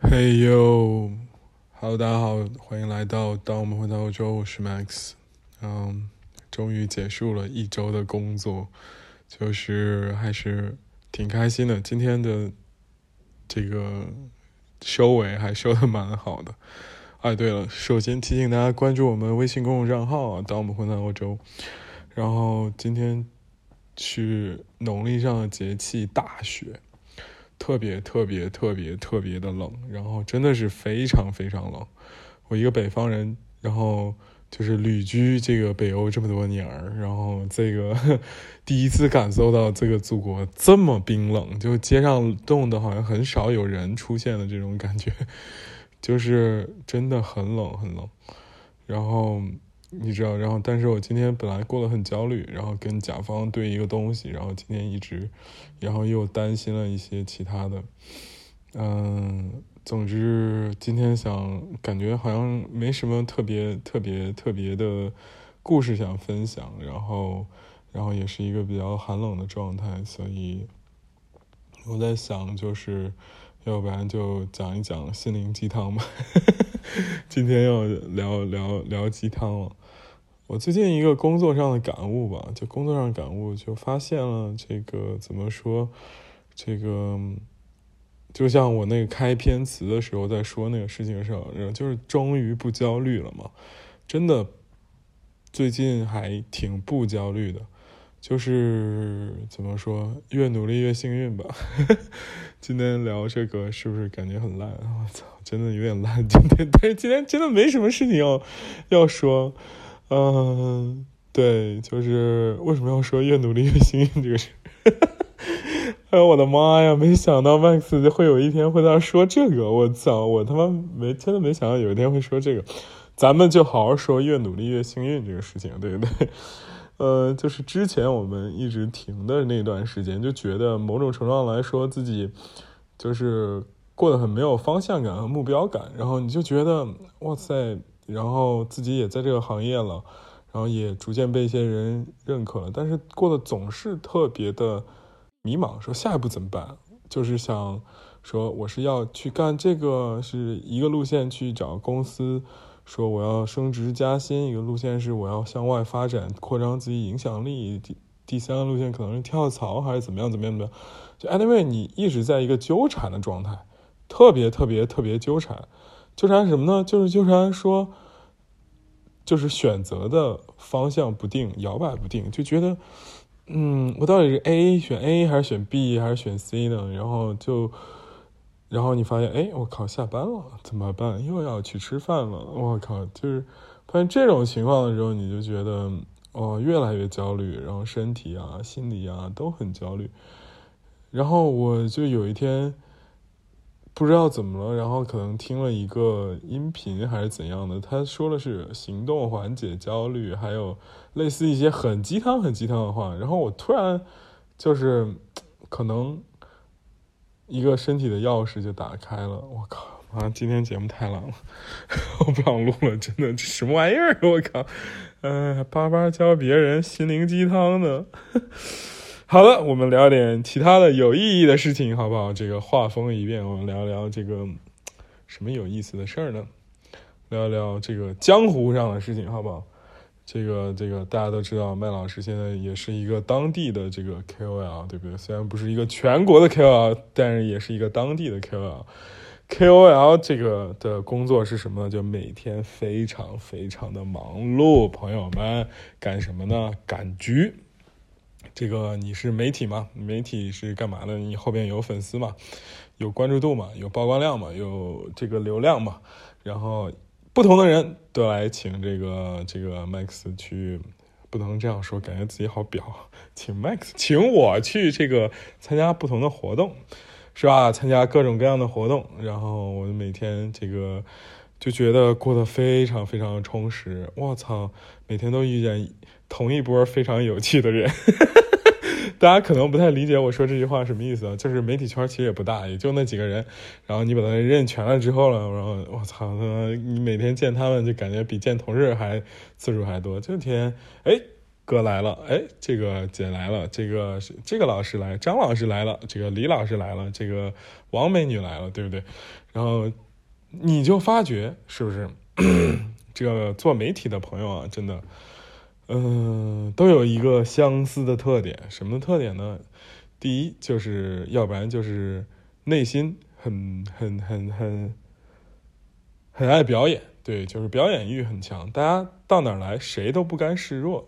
嘿呦，Hello，大家好，欢迎来到当我们回到欧洲，我是 Max。嗯，终于结束了一周的工作，就是还是挺开心的。今天的这个收尾还收的蛮好的。哎，对了，首先提醒大家关注我们微信公众账号啊，当我们回到欧洲。然后今天。是农历上的节气大雪，特别特别特别特别的冷，然后真的是非常非常冷。我一个北方人，然后就是旅居这个北欧这么多年儿，然后这个 第一次感受到这个祖国这么冰冷，就街上冻的好像很少有人出现的这种感觉，就是真的很冷很冷，然后。你知道，然后，但是我今天本来过得很焦虑，然后跟甲方对一个东西，然后今天一直，然后又担心了一些其他的，嗯，总之今天想感觉好像没什么特别特别特别的故事想分享，然后，然后也是一个比较寒冷的状态，所以我在想，就是要不然就讲一讲心灵鸡汤吧。今天要聊聊聊鸡汤了。我最近一个工作上的感悟吧，就工作上感悟，就发现了这个怎么说，这个就像我那个开篇词的时候在说那个事情上，就是终于不焦虑了嘛。真的，最近还挺不焦虑的。就是怎么说，越努力越幸运吧。今天聊这个是不是感觉很烂？我操，真的有点烂。今天，但是今天真的没什么事情要要说。嗯，对，就是为什么要说越努力越幸运这个事？哎呦我的妈呀！没想到 Max 会有一天会在说这个。我操，我他妈没真的没想到有一天会说这个。咱们就好好说越努力越幸运这个事情，对不对？呃，就是之前我们一直停的那段时间，就觉得某种程度上来说，自己就是过得很没有方向感和目标感。然后你就觉得，哇塞，然后自己也在这个行业了，然后也逐渐被一些人认可了，但是过得总是特别的迷茫，说下一步怎么办？就是想说，我是要去干这个，是一个路线去找公司。说我要升职加薪，一个路线是我要向外发展，扩张自己影响力。第第三个路线可能是跳槽，还是怎么样怎么样的？就 anyway，你一直在一个纠缠的状态，特别特别特别纠缠。纠缠什么呢？就是纠缠说，就是选择的方向不定，摇摆不定，就觉得，嗯，我到底是 A 选 A 还是选 B 还是选 C 呢？然后就。然后你发现，哎，我靠，下班了，怎么办？又要去吃饭了，我靠，就是发现这种情况的时候，你就觉得，哦，越来越焦虑，然后身体啊、心理啊都很焦虑。然后我就有一天不知道怎么了，然后可能听了一个音频还是怎样的，他说的是行动缓解焦虑，还有类似一些很鸡汤、很鸡汤的话。然后我突然就是可能。一个身体的钥匙就打开了，我靠！啊，今天节目太烂了，我不想录了，真的，这什么玩意儿？我靠！嗯，叭叭教别人心灵鸡汤的。好了，我们聊点其他的有意义的事情，好不好？这个画风一变，我们聊聊这个什么有意思的事儿呢？聊聊这个江湖上的事情，好不好？这个这个大家都知道，麦老师现在也是一个当地的这个 KOL，对不对？虽然不是一个全国的 KOL，但是也是一个当地的 KOL。KOL 这个的工作是什么呢？就每天非常非常的忙碌，朋友们干什么呢？赶局。这个你是媒体吗？媒体是干嘛的？你后边有粉丝嘛？有关注度嘛？有曝光量嘛？有这个流量嘛？然后。不同的人都来请这个这个 Max 去，不能这样说，感觉自己好表。请 Max，请我去这个参加不同的活动，是吧？参加各种各样的活动，然后我每天这个就觉得过得非常非常充实。我操，每天都遇见同一波非常有趣的人。大家可能不太理解我说这句话什么意思啊？就是媒体圈其实也不大，也就那几个人，然后你把他认全了之后了，然后我操，你每天见他们就感觉比见同事还次数还多。就天，哎，哥来了，哎，这个姐来了，这个这个老师来，张老师来了，这个李老师来了，这个王美女来了，对不对？然后你就发觉是不是？这个做媒体的朋友啊，真的，嗯，都有一个相似的特点，什么特点呢？第一就是要不然就是内心很很很很很爱表演，对，就是表演欲很强。大家到哪儿来，谁都不甘示弱，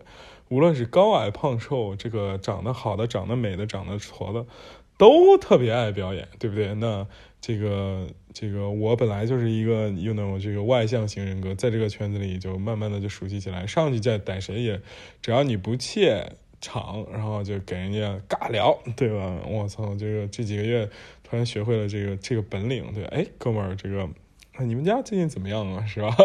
无论是高矮胖瘦，这个长得好的、长得美的、长得矬的，都特别爱表演，对不对？那这个这个，我本来就是一个 you know 这个外向型人格，在这个圈子里就慢慢的就熟悉起来，上去再逮谁也，只要你不怯场，然后就给人家尬聊，对吧？我操，这个这几个月突然学会了这个这个本领，对，哎，哥们儿，这个。你们家最近怎么样啊？是吧？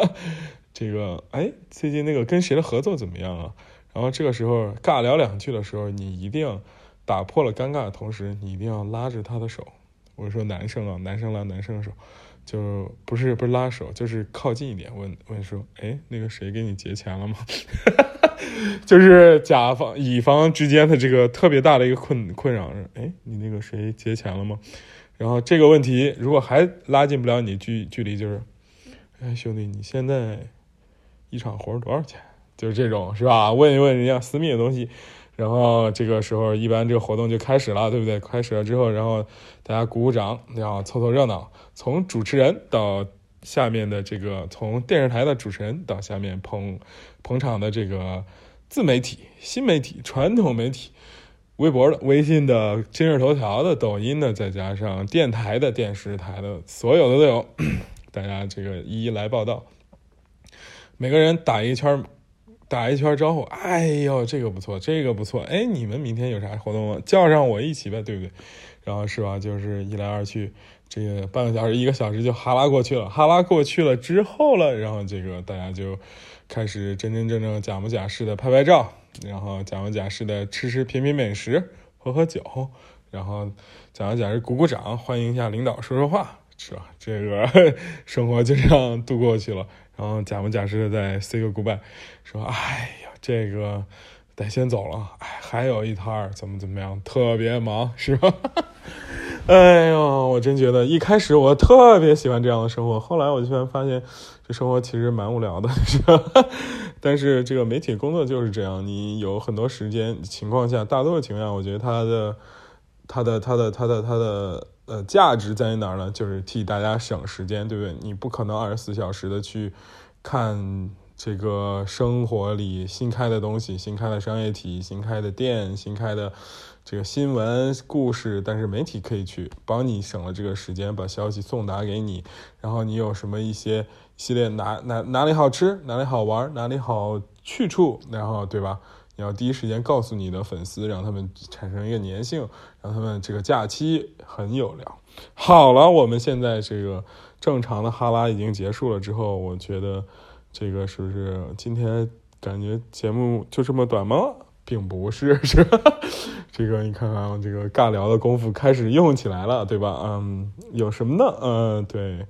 这个，哎，最近那个跟谁的合作怎么样啊？然后这个时候尬聊两句的时候，你一定打破了尴尬的同时，你一定要拉着他的手。我说男生啊，男生拉男生的手，就不是不是拉手，就是靠近一点，问问说，哎，那个谁给你结钱了吗？就是甲方乙方之间的这个特别大的一个困困扰是，哎，你那个谁结钱了吗？然后这个问题如果还拉近不了你距距离，就是，哎，兄弟，你现在一场活多少钱？就是这种，是吧？问一问人家私密的东西，然后这个时候一般这个活动就开始了，对不对？开始了之后，然后大家鼓鼓掌，然后凑凑热闹。从主持人到下面的这个，从电视台的主持人到下面捧捧场的这个自媒体、新媒体、传统媒体。微博的、微信的、今日头条的、抖音的，再加上电台的、电视台的，所有的都有，大家这个一一来报道。每个人打一圈，打一圈招呼。哎呦，这个不错，这个不错。哎，你们明天有啥活动吗？叫上我一起呗，对不对？然后是吧？就是一来二去，这个半个小时、一个小时就哈拉过去了。哈拉过去了之后了，然后这个大家就开始真真正正假模假式的拍拍照。然后假模假式的吃吃品品美食，喝喝酒，然后假模假式鼓鼓掌，欢迎一下领导，说说话，是吧？这个 生活就这样度过去了。然后假模假式的再 say 个 goodbye，说：“哎呀，这个得先走了，哎，还有一摊儿，怎么怎么样，特别忙，是吧？” 哎呦，我真觉得一开始我特别喜欢这样的生活，后来我居然发现，这生活其实蛮无聊的，是吧？但是这个媒体工作就是这样，你有很多时间情况下，大多数情况下，我觉得他的、他的、他的、他的、他的呃价值在于哪儿呢？就是替大家省时间，对不对？你不可能二十四小时的去看这个生活里新开的东西、新开的商业体、新开的店、新开的。这个新闻故事，但是媒体可以去帮你省了这个时间，把消息送达给你。然后你有什么一些系列哪哪哪里好吃，哪里好玩，哪里好去处，然后对吧？你要第一时间告诉你的粉丝，让他们产生一个粘性，让他们这个假期很有聊。好了，我们现在这个正常的哈拉已经结束了之后，我觉得这个是不是今天感觉节目就这么短吗？并不是，是吧？这个你看看，这个尬聊的功夫开始用起来了，对吧？嗯，有什么呢？嗯，对，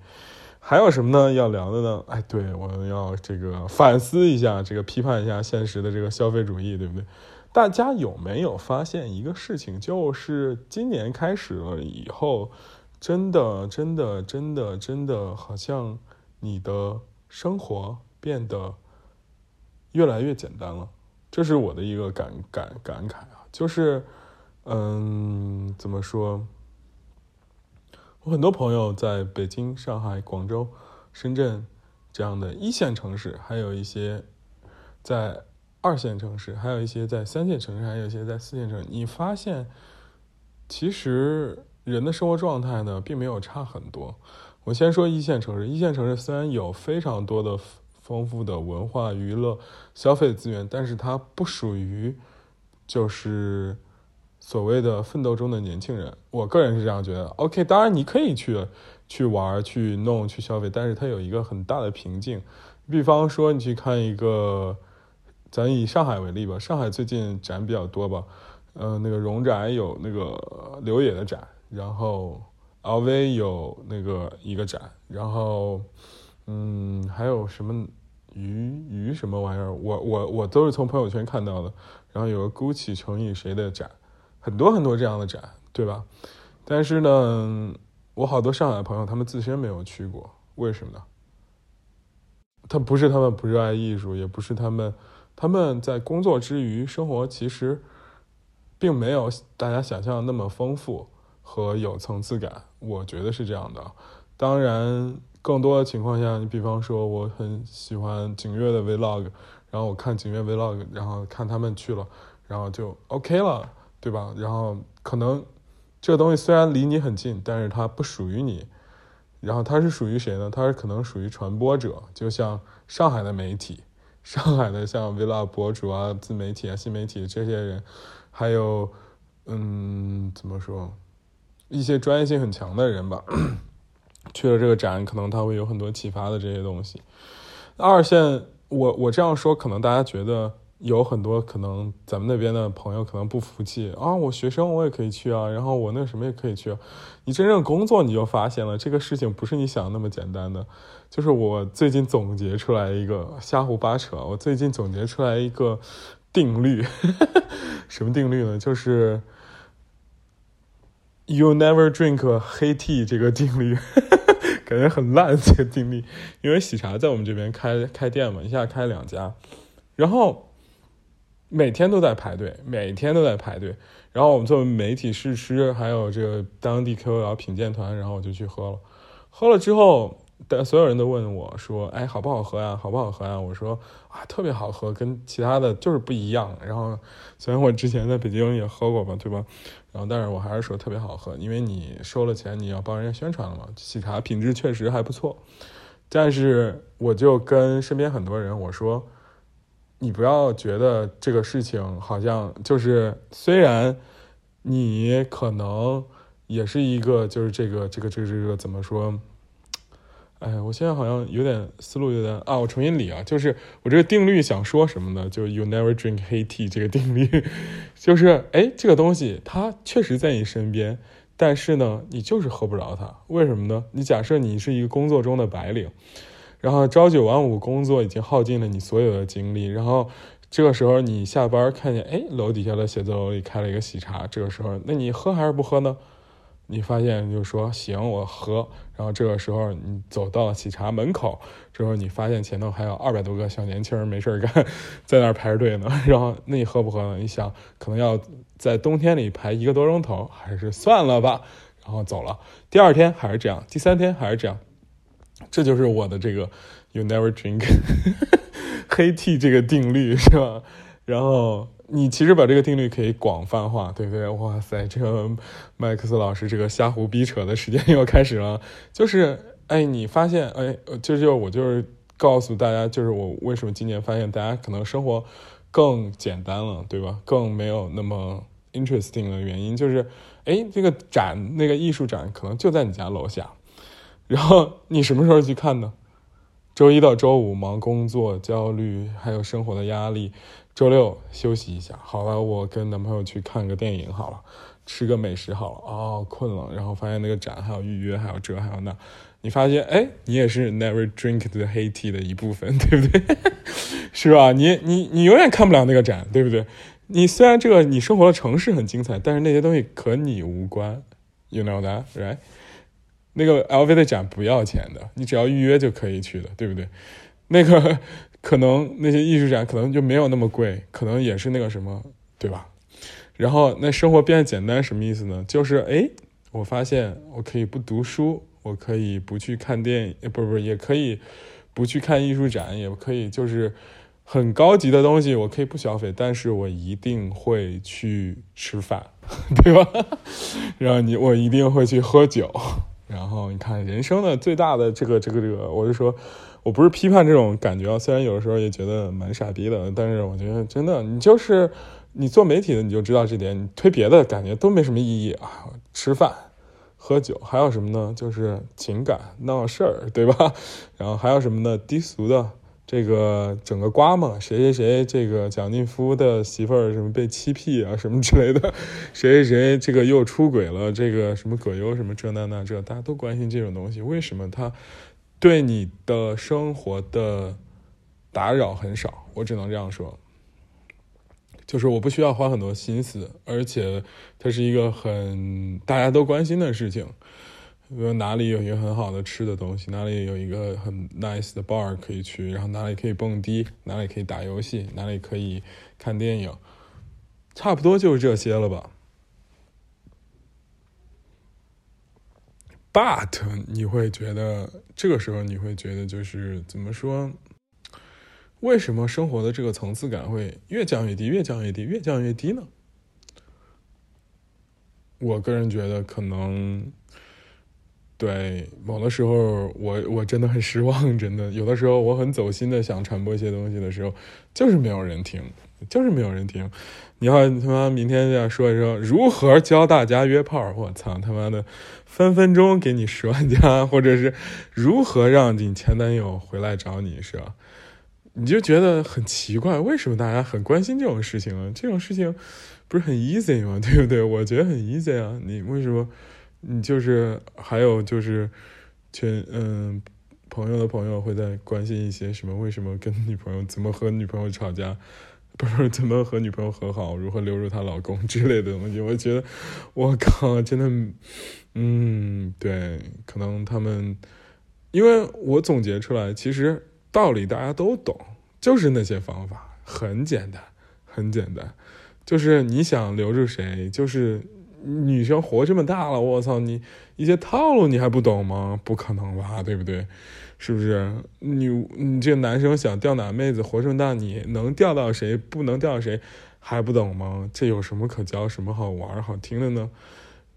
还有什么呢？要聊的呢？哎，对，我们要这个反思一下，这个批判一下现实的这个消费主义，对不对？大家有没有发现一个事情，就是今年开始了以后，真的，真的，真的，真的，好像你的生活变得越来越简单了。这是我的一个感感感慨啊，就是，嗯，怎么说？我很多朋友在北京、上海、广州、深圳这样的一线城市，还有一些在二线城市，还有一些在三线城市，还有一些在四线城市。你发现，其实人的生活状态呢，并没有差很多。我先说一线城市，一线城市虽然有非常多的。丰富的文化娱乐消费资源，但是它不属于就是所谓的奋斗中的年轻人。我个人是这样觉得。OK，当然你可以去去玩、去弄、去消费，但是它有一个很大的瓶颈。比方说，你去看一个，咱以上海为例吧，上海最近展比较多吧，呃，那个荣展有那个刘野的展，然后 LV 有那个一个展，然后。嗯，还有什么鱼鱼什么玩意儿，我我我都是从朋友圈看到的。然后有个 GUCCI 乘以谁的展，很多很多这样的展，对吧？但是呢，我好多上海朋友他们自身没有去过，为什么呢？他不是他们不热爱艺术，也不是他们他们在工作之余生活其实并没有大家想象的那么丰富和有层次感，我觉得是这样的。当然，更多的情况下，你比方说我很喜欢景月的 Vlog。然后我看景月 Vlog，然后看他们去了，然后就 OK 了，对吧？然后可能这个东西虽然离你很近，但是它不属于你。然后它是属于谁呢？它是可能属于传播者，就像上海的媒体，上海的像 Vlog 博主啊、自媒体啊、新媒体这些人，还有嗯，怎么说，一些专业性很强的人吧，去了这个展，可能他会有很多启发的这些东西。二线。我我这样说，可能大家觉得有很多可能，咱们那边的朋友可能不服气啊。我学生我也可以去啊，然后我那什么也可以去。你真正工作，你就发现了这个事情不是你想的那么简单的。就是我最近总结出来一个瞎胡八扯，我最近总结出来一个定律，什么定律呢？就是 You never drink 黑 tea 这个定律。感觉很烂这个定律，因为喜茶在我们这边开开店嘛，一下开两家，然后每天都在排队，每天都在排队。然后我们作为媒体试吃，还有这个当地 KOL 品鉴团，然后我就去喝了，喝了之后。但所有人都问我说：“哎，好不好喝呀？好不好喝呀？”我说：“啊，特别好喝，跟其他的就是不一样。”然后虽然我之前在北京也喝过吧，对吧？然后但是我还是说特别好喝，因为你收了钱，你要帮人家宣传了嘛。喜茶品质确实还不错，但是我就跟身边很多人我说：“你不要觉得这个事情好像就是虽然你可能也是一个就是这个这个这个这个怎么说？”哎，我现在好像有点思路有点啊，我重新理啊，就是我这个定律想说什么呢？就 you never drink h a tea 这个定律，就是哎，这个东西它确实在你身边，但是呢，你就是喝不着它，为什么呢？你假设你是一个工作中的白领，然后朝九晚五工作已经耗尽了你所有的精力，然后这个时候你下班看见哎，楼底下的写字楼里开了一个喜茶，这个时候那你喝还是不喝呢？你发现就说行，我喝。然后这个时候你走到了喜茶门口，之后你发现前头还有二百多个小年轻人没事干，在那儿排着队呢。然后那你喝不喝呢？你想可能要在冬天里排一个多钟头，还是算了吧。然后走了。第二天还是这样，第三天还是这样。这就是我的这个 “you never drink 黑 T 这个定律，是吧？然后。你其实把这个定律可以广泛化，对不对？哇塞，这个麦克斯老师这个瞎胡逼扯的时间 又开始了。就是，哎，你发现，哎，就就我就是告诉大家，就是我为什么今年发现大家可能生活更简单了，对吧？更没有那么 interesting 的原因，就是，哎，这个展，那个艺术展可能就在你家楼下，然后你什么时候去看呢？周一到周五忙工作、焦虑，还有生活的压力。周六休息一下，好了，我跟男朋友去看个电影，好了，吃个美食，好了，哦，困了，然后发现那个展还有预约，还有这还有那，你发现，哎，你也是 never drink the 黑 tea 的一部分，对不对？是吧？你你你永远看不了那个展，对不对？你虽然这个你生活的城市很精彩，但是那些东西和你无关，you know that，right？那个 LV 的展不要钱的，你只要预约就可以去的，对不对？那个。可能那些艺术展可能就没有那么贵，可能也是那个什么，对吧？然后那生活变得简单什么意思呢？就是哎，我发现我可以不读书，我可以不去看电影，不是不是，也可以不去看艺术展，也可以就是很高级的东西我可以不消费，但是我一定会去吃饭，对吧？然后你我一定会去喝酒，然后你看人生的最大的这个这个这个，我就说。我不是批判这种感觉啊，虽然有的时候也觉得蛮傻逼的，但是我觉得真的，你就是你做媒体的，你就知道这点，你推别的感觉都没什么意义啊。吃饭、喝酒，还有什么呢？就是情感闹事儿，对吧？然后还有什么呢？低俗的这个整个瓜嘛，谁谁谁这个蒋劲夫的媳妇儿什么被欺骗啊，什么之类的，谁谁谁这个又出轨了，这个什么葛优什么这那那这，大家都关心这种东西，为什么他？对你的生活的打扰很少，我只能这样说。就是我不需要花很多心思，而且它是一个很大家都关心的事情。比如哪里有一个很好的吃的东西，哪里有一个很 nice 的 bar 可以去，然后哪里可以蹦迪，哪里可以打游戏，哪里可以看电影，差不多就是这些了吧。But 你会觉得这个时候你会觉得就是怎么说？为什么生活的这个层次感会越降越低，越降越低，越降越低呢？我个人觉得，可能对某的时候，我我真的很失望，真的有的时候我很走心的想传播一些东西的时候，就是没有人听，就是没有人听。你要他妈明天要说一说如何教大家约炮，我操他妈的，分分钟给你十万加，或者是如何让你前男友回来找你，是吧？你就觉得很奇怪，为什么大家很关心这种事情啊？这种事情不是很 easy 吗？对不对？我觉得很 easy 啊。你为什么？你就是还有就是，群嗯朋友的朋友会在关心一些什么？为什么跟女朋友怎么和女朋友吵架？不是怎么和女朋友和好？如何留住她老公之类的东西？我觉得我靠，真的，嗯，对，可能他们，因为我总结出来，其实。道理大家都懂，就是那些方法很简单，很简单，就是你想留住谁，就是女生活这么大了，我操，你一些套路你还不懂吗？不可能吧，对不对？是不是？你你这个男生想钓哪妹子，活这么大，你能钓到谁，不能钓谁，还不懂吗？这有什么可教，什么好玩好听的呢？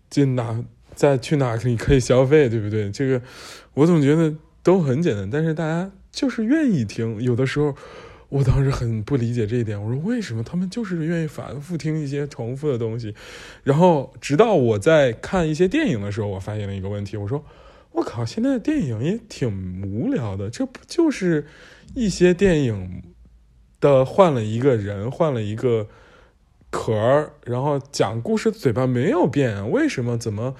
这哪再去哪你可以消费，对不对？这个我总觉得都很简单，但是大家。就是愿意听，有的时候，我当时很不理解这一点。我说为什么他们就是愿意反复听一些重复的东西？然后直到我在看一些电影的时候，我发现了一个问题。我说我靠，现在的电影也挺无聊的，这不就是一些电影的换了一个人，换了一个壳儿，然后讲故事嘴巴没有变，为什么？怎么？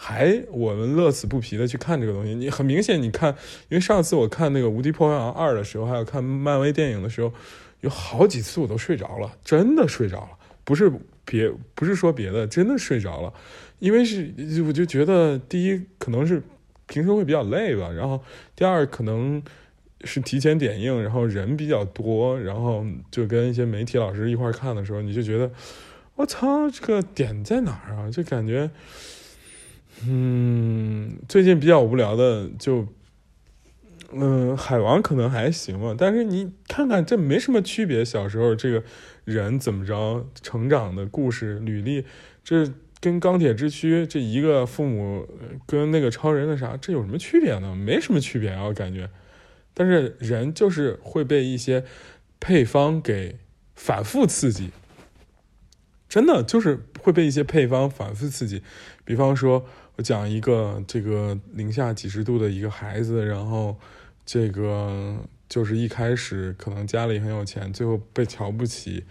还我们乐此不疲的去看这个东西，你很明显，你看，因为上次我看那个《无敌破坏王二》的时候，还有看漫威电影的时候，有好几次我都睡着了，真的睡着了，不是别不是说别的，真的睡着了，因为是我就觉得第一可能是平时会比较累吧，然后第二可能是提前点映，然后人比较多，然后就跟一些媒体老师一块看的时候，你就觉得我操，这个点在哪儿啊？就感觉。嗯，最近比较无聊的就，嗯，海王可能还行吧，但是你看看这没什么区别。小时候这个人怎么着成长的故事履历，这跟钢铁之躯这一个父母跟那个超人的啥，这有什么区别呢？没什么区别啊，我感觉。但是人就是会被一些配方给反复刺激，真的就是会被一些配方反复刺激，比方说。我讲一个这个零下几十度的一个孩子，然后这个就是一开始可能家里很有钱，最后被瞧不起，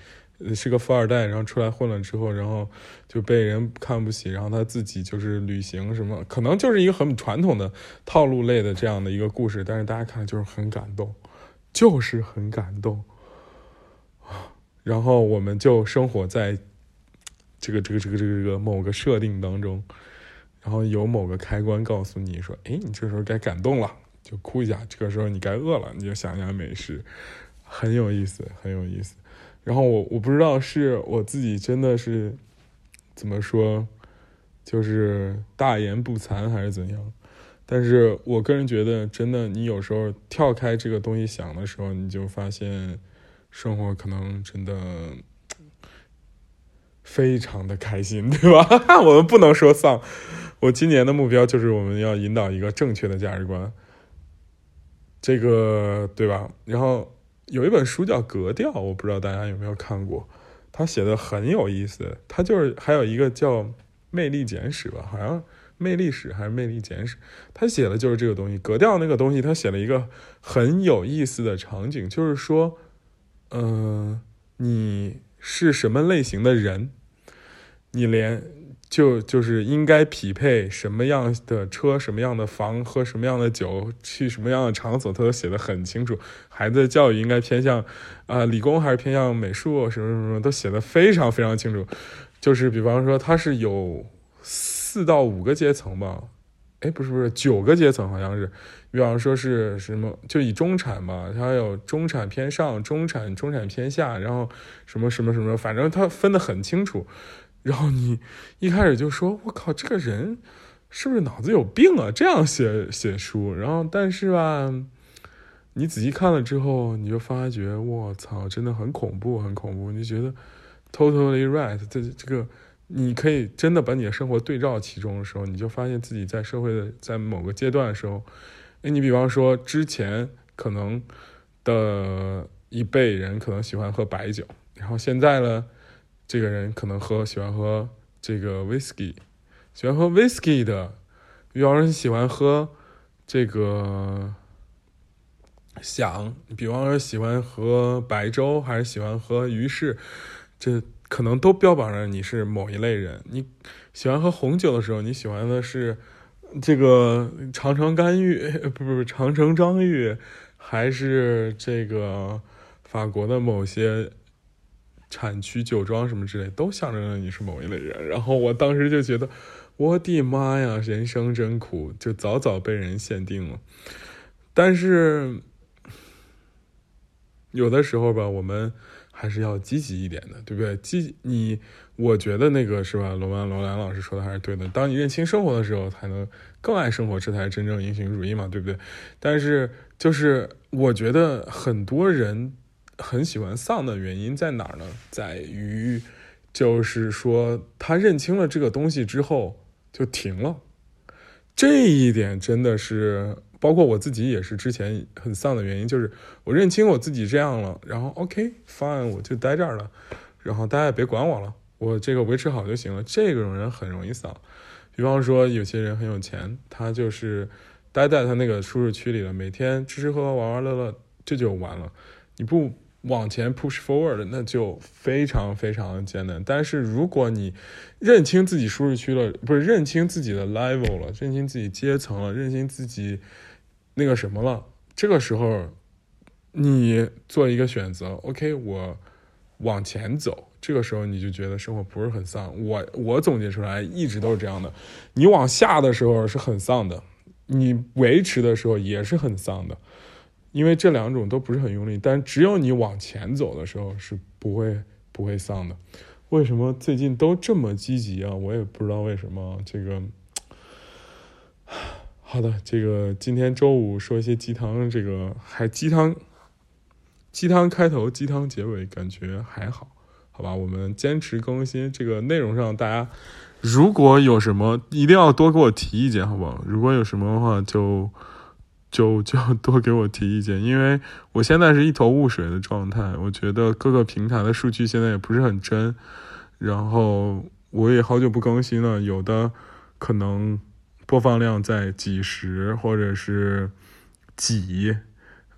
是个富二代，然后出来混了之后，然后就被人看不起，然后他自己就是旅行什么，可能就是一个很传统的套路类的这样的一个故事，但是大家看就是很感动，就是很感动，然后我们就生活在这个这个这个这个这个某个设定当中。然后有某个开关告诉你说：“哎，你这时候该感动了，就哭一下。这个时候你该饿了，你就想想美食，很有意思，很有意思。”然后我我不知道是我自己真的是怎么说，就是大言不惭还是怎样。但是我个人觉得，真的，你有时候跳开这个东西想的时候，你就发现生活可能真的非常的开心，对吧？我们不能说丧。我今年的目标就是我们要引导一个正确的价值观，这个对吧？然后有一本书叫《格调》，我不知道大家有没有看过，他写的很有意思。他就是还有一个叫《魅力简史》吧，好像《魅力史》还是《魅力简史》，他写的就是这个东西。格调那个东西，他写了一个很有意思的场景，就是说，嗯，你是什么类型的人，你连。就就是应该匹配什么样的车、什么样的房、喝什么样的酒、去什么样的场所，他都写的很清楚。孩子的教育应该偏向啊理工还是偏向美术，什么什么什么都写的非常非常清楚。就是比方说，它是有四到五个阶层吧？哎，不是不是九个阶层，好像是。比方说是什么，就以中产嘛，它有中产偏上、中产、中产偏下，然后什么什么什么，反正它分得很清楚。然后你一开始就说：“我靠，这个人是不是脑子有病啊？这样写写书。”然后，但是吧，你仔细看了之后，你就发觉，我操，真的很恐怖，很恐怖。你觉得 totally right？这这个，你可以真的把你的生活对照其中的时候，你就发现自己在社会的在某个阶段的时候，哎，你比方说之前可能的一辈人可能喜欢喝白酒，然后现在呢？这个人可能喝喜欢喝这个 whisky，喜欢喝 whisky 的，比方说喜欢喝这个想，比方说喜欢喝白粥还是喜欢喝鱼翅，这可能都标榜着你是某一类人。你喜欢喝红酒的时候，你喜欢的是这个长城干玉，不不不，长城张玉，还是这个法国的某些。产区酒庄什么之类，都象征着你是某一类人。然后我当时就觉得，我的妈呀，人生真苦，就早早被人限定了。但是有的时候吧，我们还是要积极一点的，对不对？积你，我觉得那个是吧？罗曼罗兰老师说的还是对的。当你认清生活的时候，才能更爱生活，这才是真正英雄主义嘛，对不对？但是就是我觉得很多人。很喜欢丧的原因在哪儿呢？在于，就是说他认清了这个东西之后就停了。这一点真的是，包括我自己也是之前很丧的原因，就是我认清我自己这样了，然后 OK fine，我就待这儿了，然后大家也别管我了，我这个维持好就行了。这种人很容易丧。比方说有些人很有钱，他就是待在他那个舒适区里了，每天吃吃喝喝玩玩乐乐，这就完了。你不。往前 push forward，那就非常非常的艰难。但是如果你认清自己舒适区了，不是认清自己的 level 了，认清自己阶层了，认清自己那个什么了，这个时候你做一个选择，OK，我往前走，这个时候你就觉得生活不是很丧。我我总结出来一直都是这样的，你往下的时候是很丧的，你维持的时候也是很丧的。因为这两种都不是很用力，但只有你往前走的时候是不会不会丧的。为什么最近都这么积极啊？我也不知道为什么。这个好的，这个今天周五说一些鸡汤，这个还鸡汤，鸡汤开头，鸡汤结尾，感觉还好，好吧？我们坚持更新，这个内容上大家如果有什么，一定要多给我提意见，好不好？如果有什么的话就。就 就多给我提意见，因为我现在是一头雾水的状态。我觉得各个平台的数据现在也不是很真，然后我也好久不更新了，有的可能播放量在几十或者是几，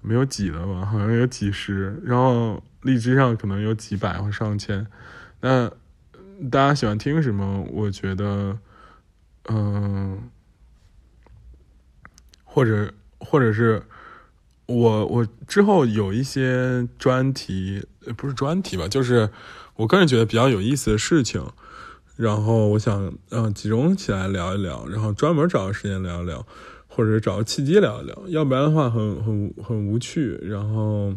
没有几了吧？好像有几十，然后荔枝上可能有几百或上千。那大家喜欢听什么？我觉得，嗯，或者。或者是我我之后有一些专题，不是专题吧，就是我个人觉得比较有意思的事情，然后我想嗯集中起来聊一聊，然后专门找个时间聊一聊，或者找个契机聊一聊，要不然的话很很很无趣。然后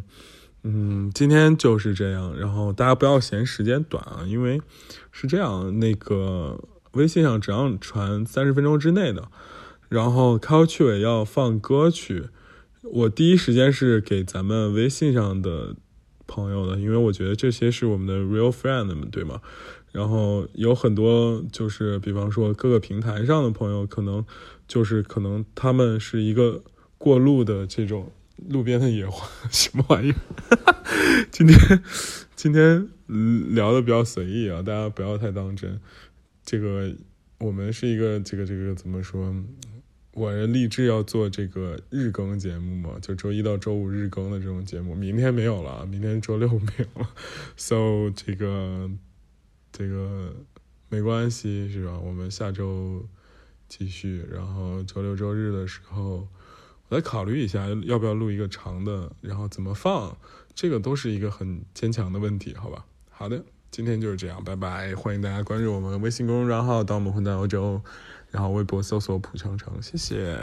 嗯，今天就是这样，然后大家不要嫌时间短啊，因为是这样，那个微信上只要传三十分钟之内的。然后开头去尾要放歌曲，我第一时间是给咱们微信上的朋友的，因为我觉得这些是我们的 real friend 们，对吗？然后有很多就是，比方说各个平台上的朋友，可能就是可能他们是一个过路的这种路边的野花，什么玩意儿？今天今天聊的比较随意啊，大家不要太当真。这个我们是一个这个这个怎么说？我立志要做这个日更节目嘛，就周一到周五日更的这种节目。明天没有了，明天周六没有了，so 这个这个没关系，是吧？我们下周继续，然后周六周日的时候，我再考虑一下要不要录一个长的，然后怎么放，这个都是一个很坚强的问题，好吧？好的，今天就是这样，拜拜！欢迎大家关注我们微信公众账号“当我们混在欧洲”，然后微博搜索“蒲长长”，谢谢。